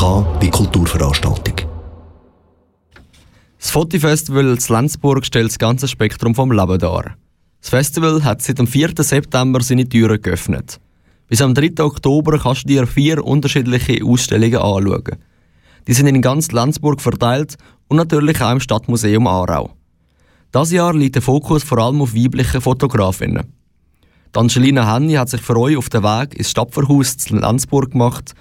Wie Kulturveranstaltung. Das Fotifestival in Lenzburg stellt das ganze Spektrum vom Leben dar. Das Festival hat seit dem 4. September seine Türen geöffnet. Bis am 3. Oktober kannst du dir vier unterschiedliche Ausstellungen anschauen. Die sind in ganz Lenzburg verteilt und natürlich auch im Stadtmuseum Aarau. Das Jahr liegt der Fokus vor allem auf weibliche Fotografinnen. Angelina Henny hat sich für euch auf den Weg ins Stadtverhaus in Lenzburg gemacht.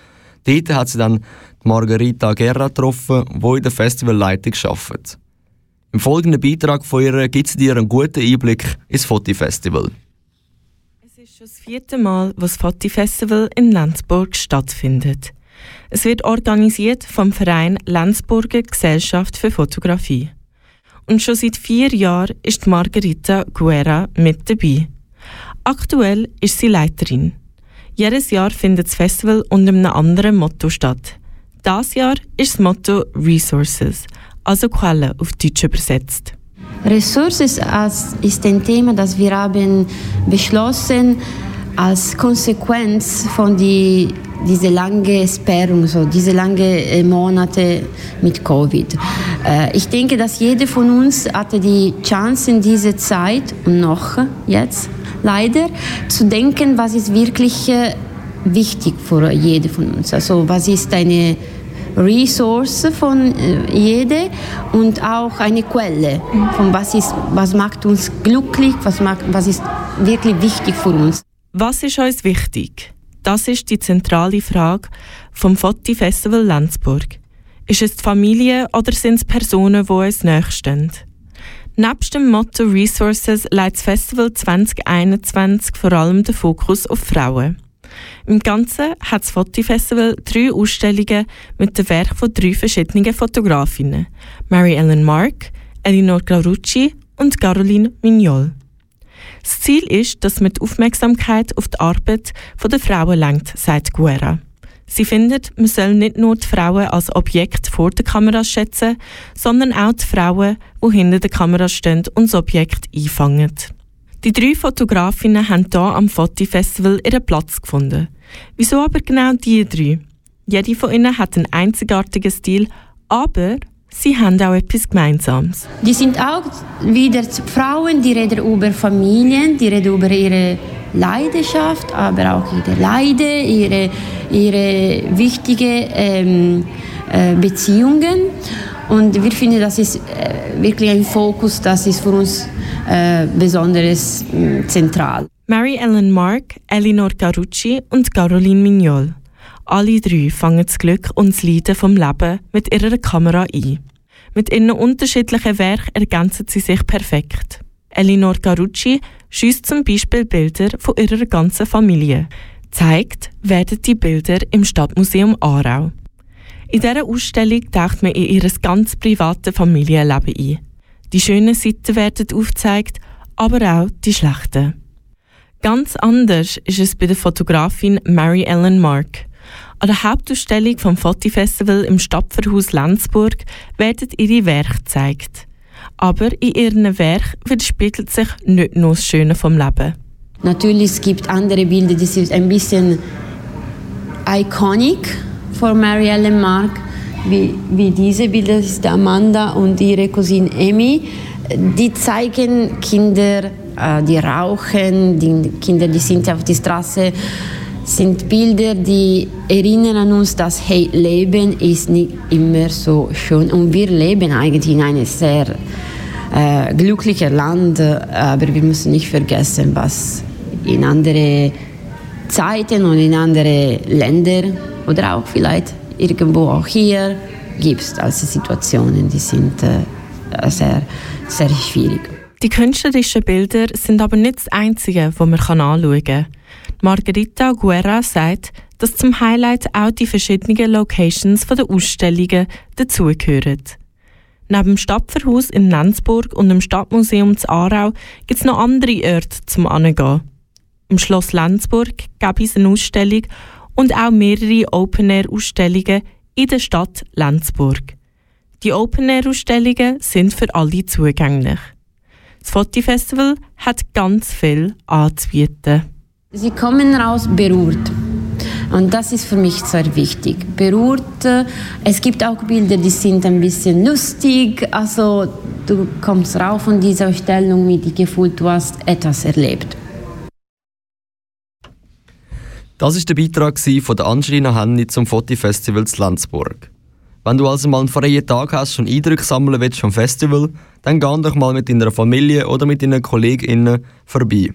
Dort hat sie dann Margarita Guerra getroffen, die in der Festivalleitung arbeitet. Im folgenden Beitrag von ihr gibt sie dir einen guten Einblick ins Foti-Festival. Es ist schon das vierte Mal, wo das Foti-Festival in Lenzburg stattfindet. Es wird organisiert vom Verein Lenzburger Gesellschaft für Fotografie. Und schon seit vier Jahren ist Margarita Guerra mit dabei. Aktuell ist sie Leiterin. Jedes Jahr findet das Festival unter einem anderen Motto statt. Das Jahr ist das Motto Resources, also Quellen auf Deutsch übersetzt. Ressources ist ein Thema, das wir haben beschlossen als Konsequenz von die, dieser langen Sperrung, so diese langen Monate mit Covid. Äh, ich denke, dass jeder von uns hatte die Chance in dieser Zeit und noch jetzt leider zu denken, was ist wirklich äh, wichtig für jede von uns. Also was ist eine Ressource von äh, jede und auch eine Quelle von was ist was macht uns glücklich, was macht was ist wirklich wichtig für uns. Was ist uns wichtig? Das ist die zentrale Frage vom Foti Festival Lenzburg. Ist es die Familie oder sind es Personen, die uns nächstehen? Nebst dem Motto Resources legt das Festival 2021 vor allem den Fokus auf Frauen. Im Ganzen hat das Fotifestival drei Ausstellungen mit den Werken von drei verschiedenen Fotografinnen: Mary Ellen Mark, Elinor Clarucci und Caroline Mignol. Das Ziel ist, dass man die Aufmerksamkeit auf die Arbeit der Frauen lenkt, sagt Guerra. Sie findet, man soll nicht nur die Frauen als Objekt vor der Kamera schätzen, sondern auch die Frauen, die hinter der Kamera stehen und das Objekt einfangen. Die drei Fotografinnen haben hier am Foti-Festival ihren Platz gefunden. Wieso aber genau die drei? Jede von ihnen hat einen einzigartigen Stil, aber sie haben auch etwas Gemeinsames. Die sind auch wieder Frauen, die reden über Familien, die reden über ihre Leidenschaft, aber auch ihre Leide, ihre, ihre wichtigen ähm, äh, Beziehungen. Und wir finden, das ist äh, wirklich ein Fokus, das ist für uns äh, besonders äh, zentral. Mary Ellen Mark, Elinor Carucci und Caroline Mignol. Alle drei fangen das Glück und das Leiden vom Leben mit ihrer Kamera ein. Mit ihren unterschiedlichen Werken ergänzen sie sich perfekt. Elinor Carucci schießt zum Beispiel Bilder von ihrer ganzen Familie. Zeigt werden die Bilder im Stadtmuseum Aarau. In dieser Ausstellung taucht man in ihr ganz privates Familienleben ein. Die schönen Seiten werden aufgezeigt, aber auch die schlechten. Ganz anders ist es bei der Fotografin Mary Ellen Mark. An der Hauptausstellung vom Fotifestival im Stadtverhaus Lenzburg werden ihre Werke gezeigt. Aber in ihren Werken widerspiegelt sich nicht nur das Schöne vom Leben. Natürlich es gibt andere Bilder, die sind ein bisschen iconic für Mary Ellen Mark, wie, wie diese Bilder das ist Amanda und ihre Cousine Amy. Die zeigen Kinder, äh, die rauchen, die Kinder, die sind auf der Straße sind Bilder, die erinnern uns, dass hey, Leben ist nicht immer so schön und wir leben eigentlich in einem sehr äh, glücklichen Land, aber wir müssen nicht vergessen, was in anderen Zeiten und in anderen Ländern oder auch vielleicht irgendwo auch hier gibt es also Situationen, die sind äh, sehr, sehr schwierig. Die künstlerischen Bilder sind aber nicht das Einzige, was man anschauen kann. Margarita Guerra sagt, dass zum Highlight auch die verschiedenen Locations der Ausstellungen dazugehören. Neben dem Stadtverhaus in Lenzburg und dem Stadtmuseum zu Aarau gibt es noch andere Orte zum Angehen. Im Schloss Lenzburg gab es eine Ausstellung und auch mehrere Open-Air-Ausstellungen in der Stadt Lenzburg. Die Open-Air-Ausstellungen sind für alle zugänglich. Das Fotifestival hat ganz viel anzubieten. Sie kommen raus berührt. Und das ist für mich sehr wichtig. Berührt, es gibt auch Bilder, die sind ein bisschen lustig, also du kommst rauf von dieser Stellung mit dem Gefühl, du hast etwas erlebt. Das ist der Beitrag von Angelina Henny zum Fotifestival zu Lenzburg. Wenn du also mal einen freien Tag hast und Eindrücke sammeln willst vom Festival, dann geh doch mal mit deiner Familie oder mit deinen KollegInnen vorbei.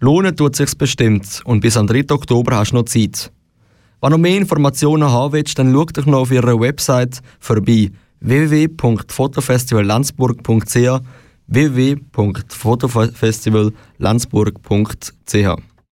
Lohnen tut sich's bestimmt und bis am 3. Oktober hast du noch Zeit. Wenn du mehr Informationen haben willst, dann schau dich noch auf ihrer Website vorbei www.fotofestivallenzburg.ch www.fotofestivallandsburg.ch